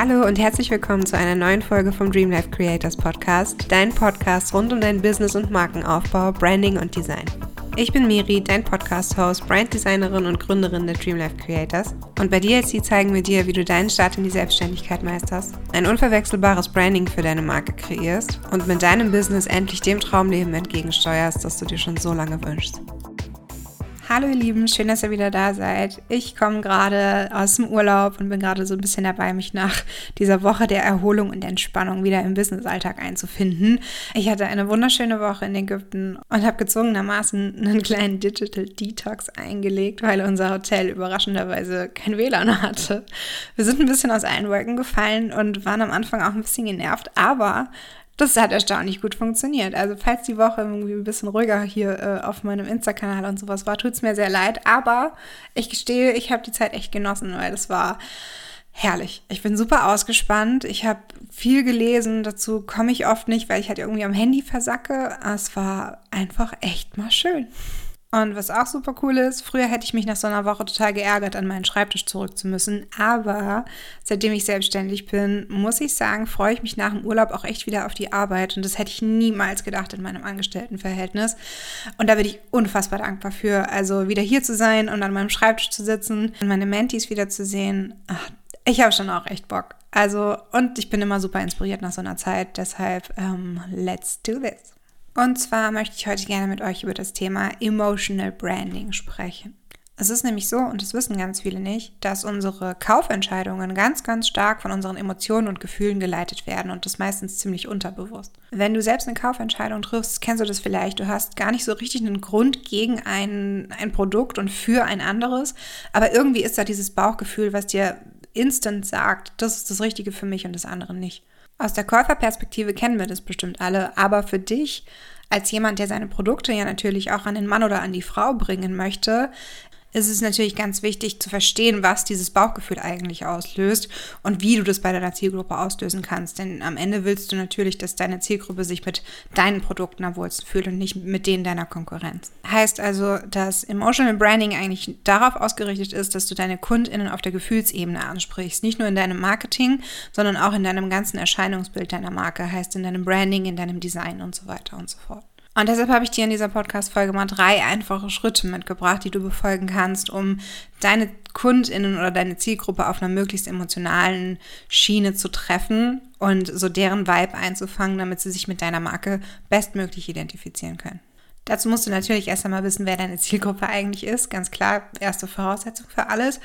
Hallo und herzlich willkommen zu einer neuen Folge vom Dream Life Creators Podcast, dein Podcast rund um dein Business und Markenaufbau, Branding und Design. Ich bin Miri, dein Podcast-Host, Branddesignerin und Gründerin der Dream Life Creators. Und bei DLC zeigen wir dir, wie du deinen Start in die Selbstständigkeit meisterst, ein unverwechselbares Branding für deine Marke kreierst und mit deinem Business endlich dem Traumleben entgegensteuerst, das du dir schon so lange wünschst. Hallo ihr Lieben, schön, dass ihr wieder da seid. Ich komme gerade aus dem Urlaub und bin gerade so ein bisschen dabei, mich nach dieser Woche der Erholung und Entspannung wieder im Businessalltag einzufinden. Ich hatte eine wunderschöne Woche in Ägypten und habe gezwungenermaßen einen kleinen Digital Detox eingelegt, weil unser Hotel überraschenderweise kein WLAN hatte. Wir sind ein bisschen aus allen Wolken gefallen und waren am Anfang auch ein bisschen genervt, aber das hat erstaunlich gut funktioniert. Also falls die Woche irgendwie ein bisschen ruhiger hier äh, auf meinem Insta-Kanal und sowas war, tut es mir sehr leid. Aber ich gestehe, ich habe die Zeit echt genossen, weil das war herrlich. Ich bin super ausgespannt. Ich habe viel gelesen. Dazu komme ich oft nicht, weil ich halt irgendwie am Handy versacke. Es war einfach echt mal schön. Und was auch super cool ist, früher hätte ich mich nach so einer Woche total geärgert, an meinen Schreibtisch zurück zu müssen. Aber seitdem ich selbstständig bin, muss ich sagen, freue ich mich nach dem Urlaub auch echt wieder auf die Arbeit. Und das hätte ich niemals gedacht in meinem Angestelltenverhältnis. Und da bin ich unfassbar dankbar für. Also wieder hier zu sein und an meinem Schreibtisch zu sitzen und meine Mentis wieder zu sehen. Ach, ich habe schon auch echt Bock. Also, und ich bin immer super inspiriert nach so einer Zeit. Deshalb, um, ähm, let's do this. Und zwar möchte ich heute gerne mit euch über das Thema Emotional Branding sprechen. Es ist nämlich so, und das wissen ganz viele nicht, dass unsere Kaufentscheidungen ganz, ganz stark von unseren Emotionen und Gefühlen geleitet werden und das meistens ziemlich unterbewusst. Wenn du selbst eine Kaufentscheidung triffst, kennst du das vielleicht. Du hast gar nicht so richtig einen Grund gegen ein, ein Produkt und für ein anderes, aber irgendwie ist da dieses Bauchgefühl, was dir instant sagt, das ist das Richtige für mich und das andere nicht. Aus der Käuferperspektive kennen wir das bestimmt alle, aber für dich als jemand, der seine Produkte ja natürlich auch an den Mann oder an die Frau bringen möchte, ist es natürlich ganz wichtig zu verstehen, was dieses Bauchgefühl eigentlich auslöst und wie du das bei deiner Zielgruppe auslösen kannst. Denn am Ende willst du natürlich, dass deine Zielgruppe sich mit deinen Produkten am wohlsten fühlt und nicht mit denen deiner Konkurrenz. Heißt also, dass Emotional Branding eigentlich darauf ausgerichtet ist, dass du deine KundInnen auf der Gefühlsebene ansprichst. Nicht nur in deinem Marketing, sondern auch in deinem ganzen Erscheinungsbild deiner Marke. Heißt in deinem Branding, in deinem Design und so weiter und so fort. Und deshalb habe ich dir in dieser Podcast-Folge mal drei einfache Schritte mitgebracht, die du befolgen kannst, um deine KundInnen oder deine Zielgruppe auf einer möglichst emotionalen Schiene zu treffen und so deren Vibe einzufangen, damit sie sich mit deiner Marke bestmöglich identifizieren können. Dazu musst du natürlich erst einmal wissen, wer deine Zielgruppe eigentlich ist. Ganz klar, erste Voraussetzung für alles.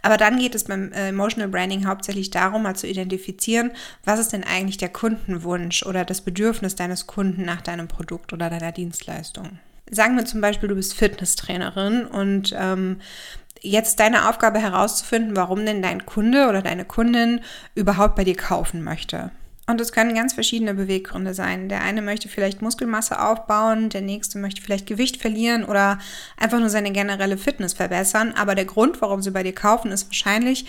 Aber dann geht es beim äh, Emotional Branding hauptsächlich darum, mal zu identifizieren, was ist denn eigentlich der Kundenwunsch oder das Bedürfnis deines Kunden nach deinem Produkt oder deiner Dienstleistung. Sagen wir zum Beispiel, du bist Fitnesstrainerin und ähm, jetzt deine Aufgabe herauszufinden, warum denn dein Kunde oder deine Kundin überhaupt bei dir kaufen möchte. Und es können ganz verschiedene Beweggründe sein. Der eine möchte vielleicht Muskelmasse aufbauen, der nächste möchte vielleicht Gewicht verlieren oder einfach nur seine generelle Fitness verbessern. Aber der Grund, warum sie bei dir kaufen, ist wahrscheinlich,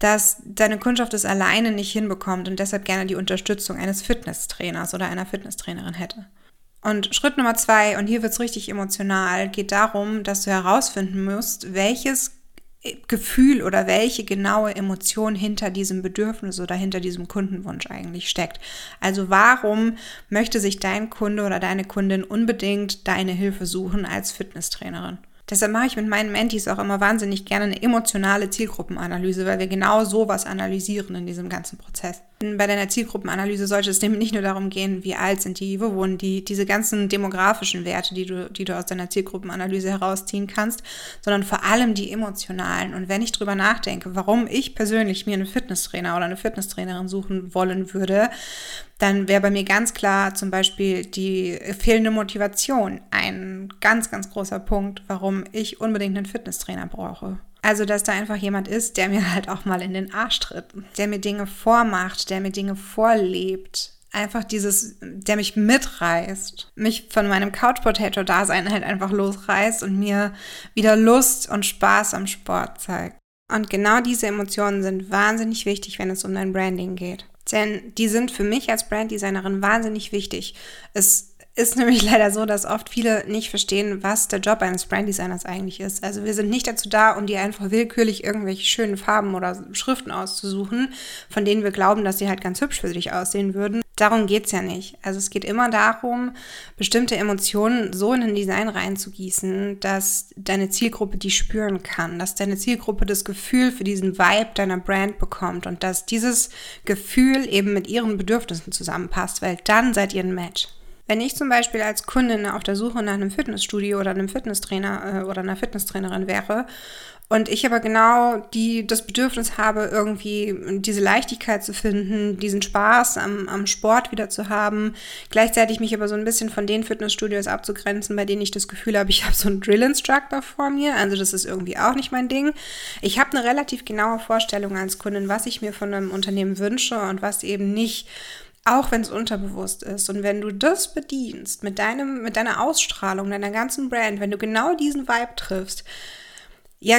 dass deine Kundschaft es alleine nicht hinbekommt und deshalb gerne die Unterstützung eines Fitnesstrainers oder einer Fitnesstrainerin hätte. Und Schritt Nummer zwei, und hier wird es richtig emotional, geht darum, dass du herausfinden musst, welches Gefühl oder welche genaue Emotion hinter diesem Bedürfnis oder hinter diesem Kundenwunsch eigentlich steckt. Also warum möchte sich dein Kunde oder deine Kundin unbedingt deine Hilfe suchen als Fitnesstrainerin? Deshalb mache ich mit meinen Mentees auch immer wahnsinnig gerne eine emotionale Zielgruppenanalyse, weil wir genau sowas analysieren in diesem ganzen Prozess. Bei deiner Zielgruppenanalyse sollte es nämlich nicht nur darum gehen, wie alt sind die, wo wohnen die, diese ganzen demografischen Werte, die du, die du aus deiner Zielgruppenanalyse herausziehen kannst, sondern vor allem die emotionalen. Und wenn ich drüber nachdenke, warum ich persönlich mir einen Fitnesstrainer oder eine Fitnesstrainerin suchen wollen würde, dann wäre bei mir ganz klar zum Beispiel die fehlende Motivation ein ganz, ganz großer Punkt, warum ich unbedingt einen Fitnesstrainer brauche. Also, dass da einfach jemand ist, der mir halt auch mal in den Arsch tritt, der mir Dinge vormacht, der mir Dinge vorlebt. Einfach dieses, der mich mitreißt, mich von meinem Couch Potato Dasein halt einfach losreißt und mir wieder Lust und Spaß am Sport zeigt. Und genau diese Emotionen sind wahnsinnig wichtig, wenn es um dein Branding geht. Denn die sind für mich als Branddesignerin wahnsinnig wichtig. Es ist nämlich leider so, dass oft viele nicht verstehen, was der Job eines Branddesigners eigentlich ist. Also wir sind nicht dazu da, um dir einfach willkürlich irgendwelche schönen Farben oder Schriften auszusuchen, von denen wir glauben, dass sie halt ganz hübsch für dich aussehen würden. Darum geht's ja nicht. Also es geht immer darum, bestimmte Emotionen so in ein Design reinzugießen, dass deine Zielgruppe die spüren kann, dass deine Zielgruppe das Gefühl für diesen Vibe deiner Brand bekommt und dass dieses Gefühl eben mit ihren Bedürfnissen zusammenpasst, weil dann seid ihr ein Match. Wenn ich zum Beispiel als Kundin auf der Suche nach einem Fitnessstudio oder einem Fitnesstrainer äh, oder einer Fitnesstrainerin wäre und ich aber genau die, das Bedürfnis habe, irgendwie diese Leichtigkeit zu finden, diesen Spaß am, am Sport wieder zu haben, gleichzeitig mich aber so ein bisschen von den Fitnessstudios abzugrenzen, bei denen ich das Gefühl habe, ich habe so einen Drill-Instructor vor mir. Also das ist irgendwie auch nicht mein Ding. Ich habe eine relativ genaue Vorstellung als Kundin, was ich mir von einem Unternehmen wünsche und was eben nicht auch wenn es unterbewusst ist. Und wenn du das bedienst mit deinem, mit deiner Ausstrahlung, deiner ganzen Brand, wenn du genau diesen Vibe triffst, ja,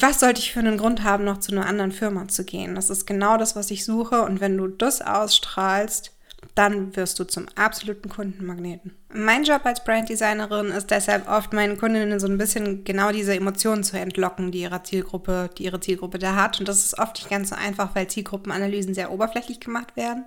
was sollte ich für einen Grund haben, noch zu einer anderen Firma zu gehen? Das ist genau das, was ich suche. Und wenn du das ausstrahlst, dann wirst du zum absoluten Kundenmagneten. Mein Job als Branddesignerin ist deshalb oft meinen Kundinnen so ein bisschen genau diese Emotionen zu entlocken, die ihre Zielgruppe, die ihre Zielgruppe da hat. Und das ist oft nicht ganz so einfach, weil Zielgruppenanalysen sehr oberflächlich gemacht werden.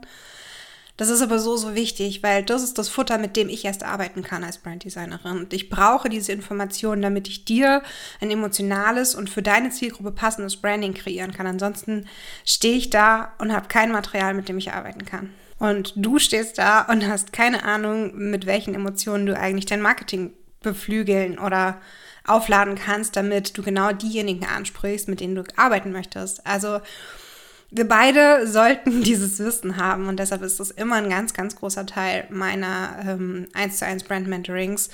Das ist aber so, so wichtig, weil das ist das Futter, mit dem ich erst arbeiten kann als Branddesignerin. Und ich brauche diese Informationen, damit ich dir ein emotionales und für deine Zielgruppe passendes Branding kreieren kann. Ansonsten stehe ich da und habe kein Material, mit dem ich arbeiten kann. Und du stehst da und hast keine Ahnung, mit welchen Emotionen du eigentlich dein Marketing beflügeln oder aufladen kannst, damit du genau diejenigen ansprichst, mit denen du arbeiten möchtest. Also wir beide sollten dieses Wissen haben und deshalb ist das immer ein ganz, ganz großer Teil meiner ähm, 1 zu 1 Brand Mentorings,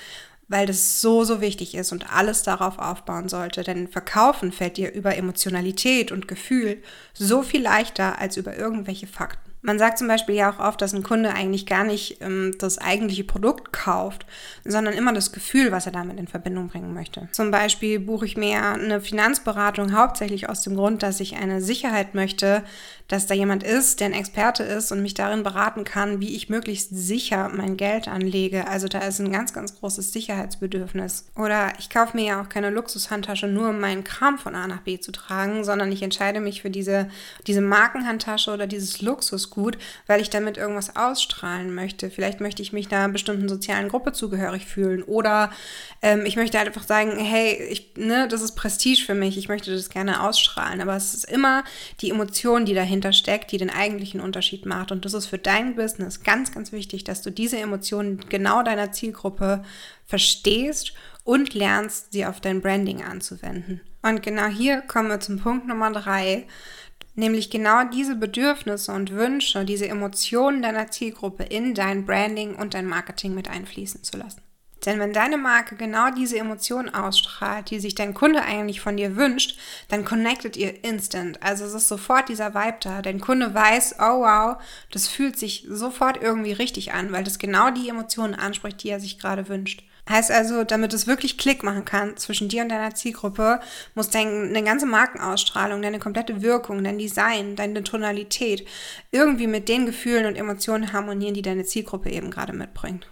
weil das so, so wichtig ist und alles darauf aufbauen sollte. Denn Verkaufen fällt dir über Emotionalität und Gefühl so viel leichter als über irgendwelche Fakten. Man sagt zum Beispiel ja auch oft, dass ein Kunde eigentlich gar nicht ähm, das eigentliche Produkt kauft, sondern immer das Gefühl, was er damit in Verbindung bringen möchte. Zum Beispiel buche ich mir eine Finanzberatung hauptsächlich aus dem Grund, dass ich eine Sicherheit möchte, dass da jemand ist, der ein Experte ist und mich darin beraten kann, wie ich möglichst sicher mein Geld anlege. Also da ist ein ganz, ganz großes Sicherheitsbedürfnis. Oder ich kaufe mir ja auch keine Luxushandtasche nur, um meinen Kram von A nach B zu tragen, sondern ich entscheide mich für diese, diese Markenhandtasche oder dieses Luxusgut, weil ich damit irgendwas ausstrahlen möchte. Vielleicht möchte ich mich einer bestimmten sozialen Gruppe zugehörig fühlen oder ähm, ich möchte halt einfach sagen, hey, ich, ne, das ist Prestige für mich, ich möchte das gerne ausstrahlen. Aber es ist immer die Emotion, die dahinter dahinter steckt, die den eigentlichen Unterschied macht. Und das ist für dein Business ganz, ganz wichtig, dass du diese Emotionen genau deiner Zielgruppe verstehst und lernst, sie auf dein Branding anzuwenden. Und genau hier kommen wir zum Punkt Nummer drei, nämlich genau diese Bedürfnisse und Wünsche, diese Emotionen deiner Zielgruppe in dein Branding und dein Marketing mit einfließen zu lassen. Denn wenn deine Marke genau diese Emotion ausstrahlt, die sich dein Kunde eigentlich von dir wünscht, dann connectet ihr instant. Also es ist sofort dieser Vibe da. Dein Kunde weiß, oh wow, das fühlt sich sofort irgendwie richtig an, weil das genau die Emotionen anspricht, die er sich gerade wünscht. Heißt also, damit es wirklich Klick machen kann zwischen dir und deiner Zielgruppe, muss deine ganze Markenausstrahlung, deine komplette Wirkung, dein Design, deine Tonalität irgendwie mit den Gefühlen und Emotionen harmonieren, die deine Zielgruppe eben gerade mitbringt.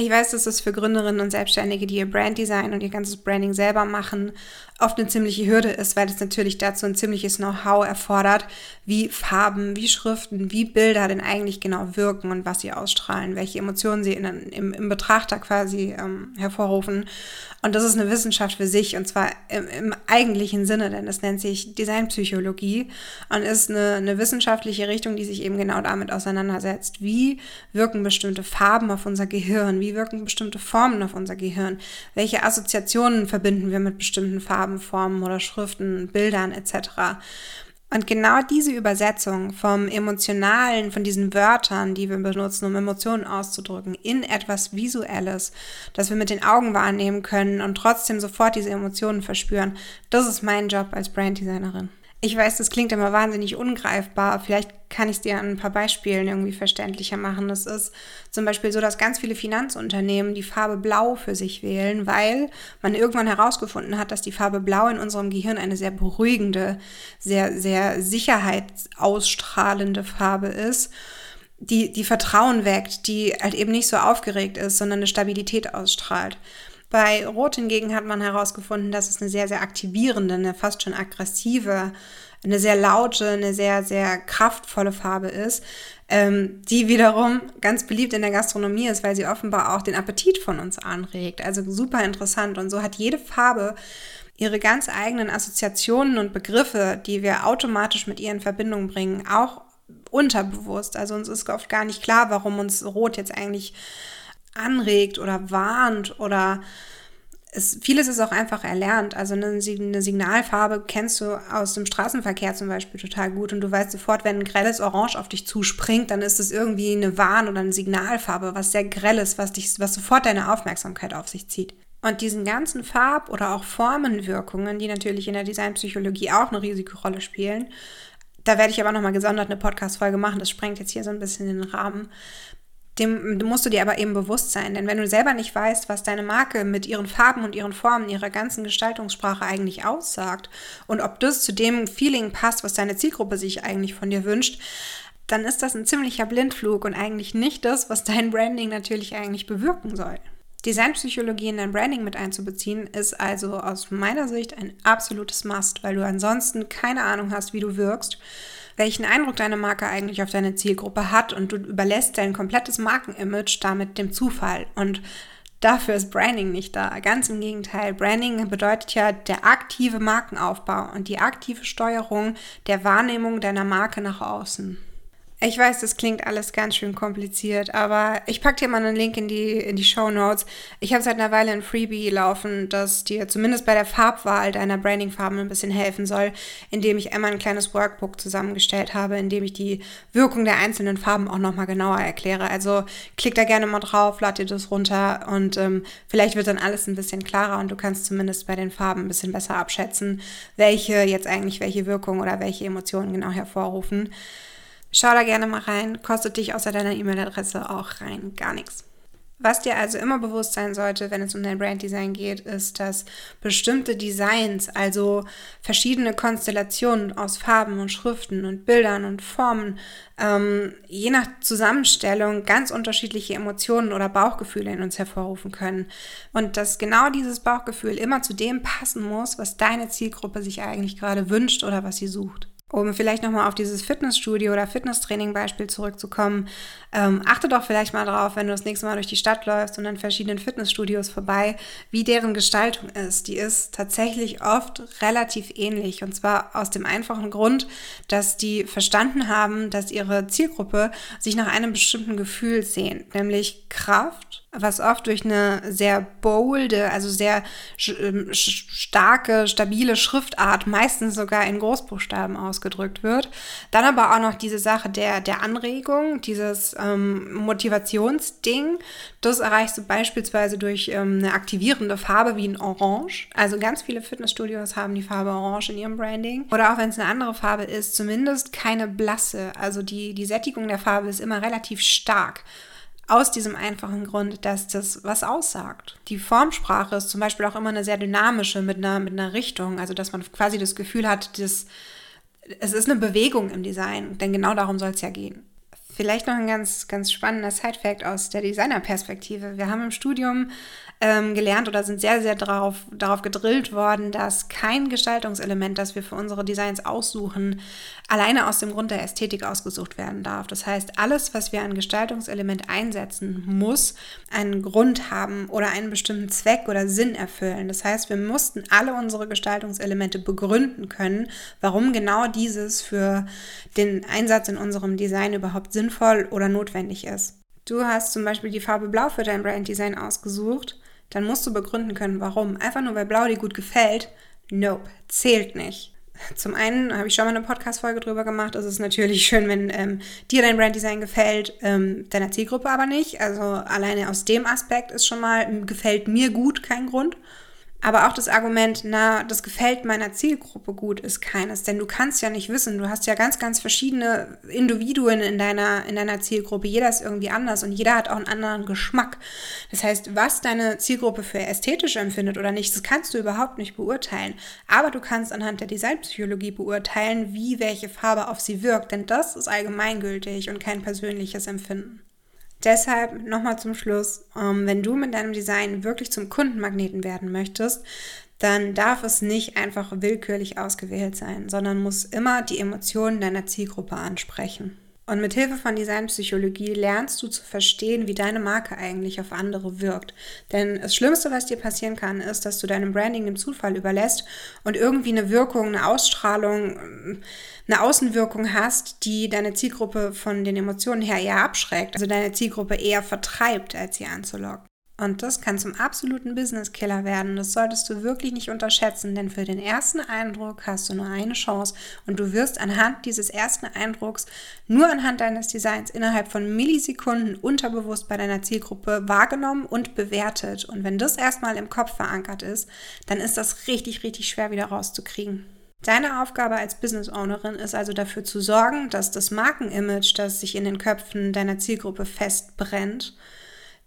Ich weiß, dass es für Gründerinnen und Selbstständige, die ihr Branddesign und ihr ganzes Branding selber machen, oft eine ziemliche Hürde ist, weil es natürlich dazu ein ziemliches Know-how erfordert, wie Farben, wie Schriften, wie Bilder denn eigentlich genau wirken und was sie ausstrahlen, welche Emotionen sie in, im, im Betrachter quasi ähm, hervorrufen. Und das ist eine Wissenschaft für sich und zwar im, im eigentlichen Sinne, denn es nennt sich Designpsychologie und ist eine, eine wissenschaftliche Richtung, die sich eben genau damit auseinandersetzt. Wie wirken bestimmte Farben auf unser Gehirn? Wie wirken bestimmte Formen auf unser Gehirn? Welche Assoziationen verbinden wir mit bestimmten Farben, Formen oder Schriften, Bildern etc.? Und genau diese Übersetzung vom Emotionalen, von diesen Wörtern, die wir benutzen, um Emotionen auszudrücken, in etwas Visuelles, das wir mit den Augen wahrnehmen können und trotzdem sofort diese Emotionen verspüren, das ist mein Job als Branddesignerin. Ich weiß, das klingt immer wahnsinnig ungreifbar. Vielleicht kann ich es dir an ein paar Beispielen irgendwie verständlicher machen. Das ist zum Beispiel so, dass ganz viele Finanzunternehmen die Farbe Blau für sich wählen, weil man irgendwann herausgefunden hat, dass die Farbe Blau in unserem Gehirn eine sehr beruhigende, sehr, sehr sicherheitsausstrahlende Farbe ist die, die Vertrauen weckt, die halt eben nicht so aufgeregt ist, sondern eine Stabilität ausstrahlt. Bei Rot hingegen hat man herausgefunden, dass es eine sehr, sehr aktivierende, eine fast schon aggressive, eine sehr laute, eine sehr, sehr kraftvolle Farbe ist, ähm, die wiederum ganz beliebt in der Gastronomie ist, weil sie offenbar auch den Appetit von uns anregt. Also super interessant. Und so hat jede Farbe ihre ganz eigenen Assoziationen und Begriffe, die wir automatisch mit ihr in Verbindung bringen, auch unterbewusst. Also uns ist oft gar nicht klar, warum uns Rot jetzt eigentlich anregt oder warnt oder es, vieles ist auch einfach erlernt. Also eine, Signalfarbe kennst du aus dem Straßenverkehr zum Beispiel total gut und du weißt sofort, wenn ein grelles Orange auf dich zuspringt, dann ist es irgendwie eine Warn- oder eine Signalfarbe, was sehr grelles, was dich, was sofort deine Aufmerksamkeit auf sich zieht. Und diesen ganzen Farb- oder auch Formenwirkungen, die natürlich in der Designpsychologie auch eine Risikorolle spielen, da werde ich aber nochmal gesondert eine Podcast-Folge machen. Das sprengt jetzt hier so ein bisschen den Rahmen. Dem musst du dir aber eben bewusst sein. Denn wenn du selber nicht weißt, was deine Marke mit ihren Farben und ihren Formen, ihrer ganzen Gestaltungssprache eigentlich aussagt und ob das zu dem Feeling passt, was deine Zielgruppe sich eigentlich von dir wünscht, dann ist das ein ziemlicher Blindflug und eigentlich nicht das, was dein Branding natürlich eigentlich bewirken soll. Designpsychologie in dein Branding mit einzubeziehen, ist also aus meiner Sicht ein absolutes Must, weil du ansonsten keine Ahnung hast, wie du wirkst, welchen Eindruck deine Marke eigentlich auf deine Zielgruppe hat und du überlässt dein komplettes Markenimage damit dem Zufall. Und dafür ist Branding nicht da. Ganz im Gegenteil. Branding bedeutet ja der aktive Markenaufbau und die aktive Steuerung der Wahrnehmung deiner Marke nach außen. Ich weiß, das klingt alles ganz schön kompliziert, aber ich packe dir mal einen Link in die, in die Show Notes. Ich habe seit einer Weile ein Freebie laufen, das dir zumindest bei der Farbwahl deiner Brandingfarben ein bisschen helfen soll, indem ich einmal ein kleines Workbook zusammengestellt habe, in dem ich die Wirkung der einzelnen Farben auch nochmal genauer erkläre. Also klick da gerne mal drauf, lad dir das runter und ähm, vielleicht wird dann alles ein bisschen klarer und du kannst zumindest bei den Farben ein bisschen besser abschätzen, welche jetzt eigentlich welche Wirkung oder welche Emotionen genau hervorrufen. Schau da gerne mal rein, kostet dich außer deiner E-Mail-Adresse auch rein gar nichts. Was dir also immer bewusst sein sollte, wenn es um dein Branddesign geht, ist, dass bestimmte Designs, also verschiedene Konstellationen aus Farben und Schriften und Bildern und Formen, ähm, je nach Zusammenstellung ganz unterschiedliche Emotionen oder Bauchgefühle in uns hervorrufen können. Und dass genau dieses Bauchgefühl immer zu dem passen muss, was deine Zielgruppe sich eigentlich gerade wünscht oder was sie sucht. Um vielleicht nochmal auf dieses Fitnessstudio oder Fitnesstraining-Beispiel zurückzukommen, ähm, achte doch vielleicht mal drauf, wenn du das nächste Mal durch die Stadt läufst und an verschiedenen Fitnessstudios vorbei, wie deren Gestaltung ist. Die ist tatsächlich oft relativ ähnlich und zwar aus dem einfachen Grund, dass die verstanden haben, dass ihre Zielgruppe sich nach einem bestimmten Gefühl sehnt, nämlich Kraft was oft durch eine sehr bolde, also sehr ähm, starke, stabile Schriftart, meistens sogar in Großbuchstaben ausgedrückt wird. Dann aber auch noch diese Sache der, der Anregung, dieses ähm, Motivationsding. Das erreichst du beispielsweise durch ähm, eine aktivierende Farbe wie ein Orange. Also ganz viele Fitnessstudios haben die Farbe Orange in ihrem Branding. Oder auch wenn es eine andere Farbe ist, zumindest keine blasse. Also die, die Sättigung der Farbe ist immer relativ stark. Aus diesem einfachen Grund, dass das was aussagt. Die Formsprache ist zum Beispiel auch immer eine sehr dynamische mit einer, mit einer Richtung, also dass man quasi das Gefühl hat, dass es ist eine Bewegung im Design, denn genau darum soll es ja gehen. Vielleicht noch ein ganz, ganz spannender Side-Fact aus der Designerperspektive. Wir haben im Studium ähm, gelernt oder sind sehr, sehr darauf, darauf gedrillt worden, dass kein Gestaltungselement, das wir für unsere Designs aussuchen, alleine aus dem Grund der Ästhetik ausgesucht werden darf. Das heißt, alles, was wir an Gestaltungselement einsetzen, muss einen Grund haben oder einen bestimmten Zweck oder Sinn erfüllen. Das heißt, wir mussten alle unsere Gestaltungselemente begründen können, warum genau dieses für den Einsatz in unserem Design überhaupt sinnvoll oder notwendig ist. Du hast zum Beispiel die Farbe Blau für dein Branddesign ausgesucht dann musst du begründen können, warum. Einfach nur, weil Blau dir gut gefällt, nope, zählt nicht. Zum einen habe ich schon mal eine Podcast-Folge drüber gemacht. Es ist natürlich schön, wenn ähm, dir dein Branddesign gefällt, ähm, deiner Zielgruppe aber nicht. Also alleine aus dem Aspekt ist schon mal, gefällt mir gut kein Grund. Aber auch das Argument, na, das gefällt meiner Zielgruppe gut, ist keines. Denn du kannst ja nicht wissen, du hast ja ganz, ganz verschiedene Individuen in deiner, in deiner Zielgruppe. Jeder ist irgendwie anders und jeder hat auch einen anderen Geschmack. Das heißt, was deine Zielgruppe für ästhetisch empfindet oder nicht, das kannst du überhaupt nicht beurteilen. Aber du kannst anhand der Designpsychologie beurteilen, wie welche Farbe auf sie wirkt. Denn das ist allgemeingültig und kein persönliches Empfinden. Deshalb nochmal zum Schluss, ähm, wenn du mit deinem Design wirklich zum Kundenmagneten werden möchtest, dann darf es nicht einfach willkürlich ausgewählt sein, sondern muss immer die Emotionen deiner Zielgruppe ansprechen. Und mit Hilfe von Designpsychologie lernst du zu verstehen, wie deine Marke eigentlich auf andere wirkt. Denn das Schlimmste, was dir passieren kann, ist, dass du deinem Branding dem Zufall überlässt und irgendwie eine Wirkung, eine Ausstrahlung, eine Außenwirkung hast, die deine Zielgruppe von den Emotionen her eher abschreckt, also deine Zielgruppe eher vertreibt, als sie anzulocken. Und das kann zum absoluten Business-Killer werden. Das solltest du wirklich nicht unterschätzen, denn für den ersten Eindruck hast du nur eine Chance und du wirst anhand dieses ersten Eindrucks, nur anhand deines Designs, innerhalb von Millisekunden unterbewusst bei deiner Zielgruppe wahrgenommen und bewertet. Und wenn das erstmal im Kopf verankert ist, dann ist das richtig, richtig schwer wieder rauszukriegen. Deine Aufgabe als Business Ownerin ist also dafür zu sorgen, dass das Markenimage, das sich in den Köpfen deiner Zielgruppe festbrennt,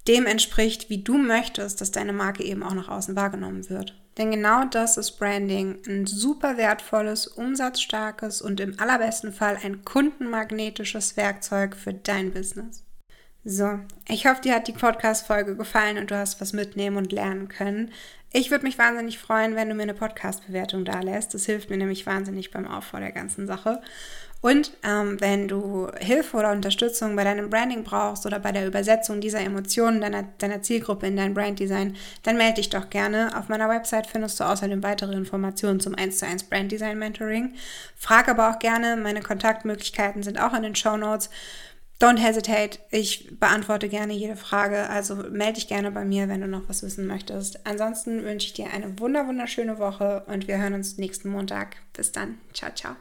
dem entspricht, wie du möchtest, dass deine Marke eben auch nach außen wahrgenommen wird. Denn genau das ist Branding, ein super wertvolles, umsatzstarkes und im allerbesten Fall ein kundenmagnetisches Werkzeug für dein Business. So, ich hoffe, dir hat die Podcast-Folge gefallen und du hast was mitnehmen und lernen können. Ich würde mich wahnsinnig freuen, wenn du mir eine Podcast-Bewertung da lässt. Das hilft mir nämlich wahnsinnig beim Aufbau der ganzen Sache. Und ähm, wenn du Hilfe oder Unterstützung bei deinem Branding brauchst oder bei der Übersetzung dieser Emotionen deiner, deiner Zielgruppe in dein Branddesign, dann melde dich doch gerne. Auf meiner Website findest du außerdem weitere Informationen zum 1 zu 1 Branddesign Mentoring. Frag aber auch gerne, meine Kontaktmöglichkeiten sind auch in den Show Notes. Don't hesitate, ich beantworte gerne jede Frage, also melde dich gerne bei mir, wenn du noch was wissen möchtest. Ansonsten wünsche ich dir eine wunderschöne Woche und wir hören uns nächsten Montag. Bis dann, ciao, ciao.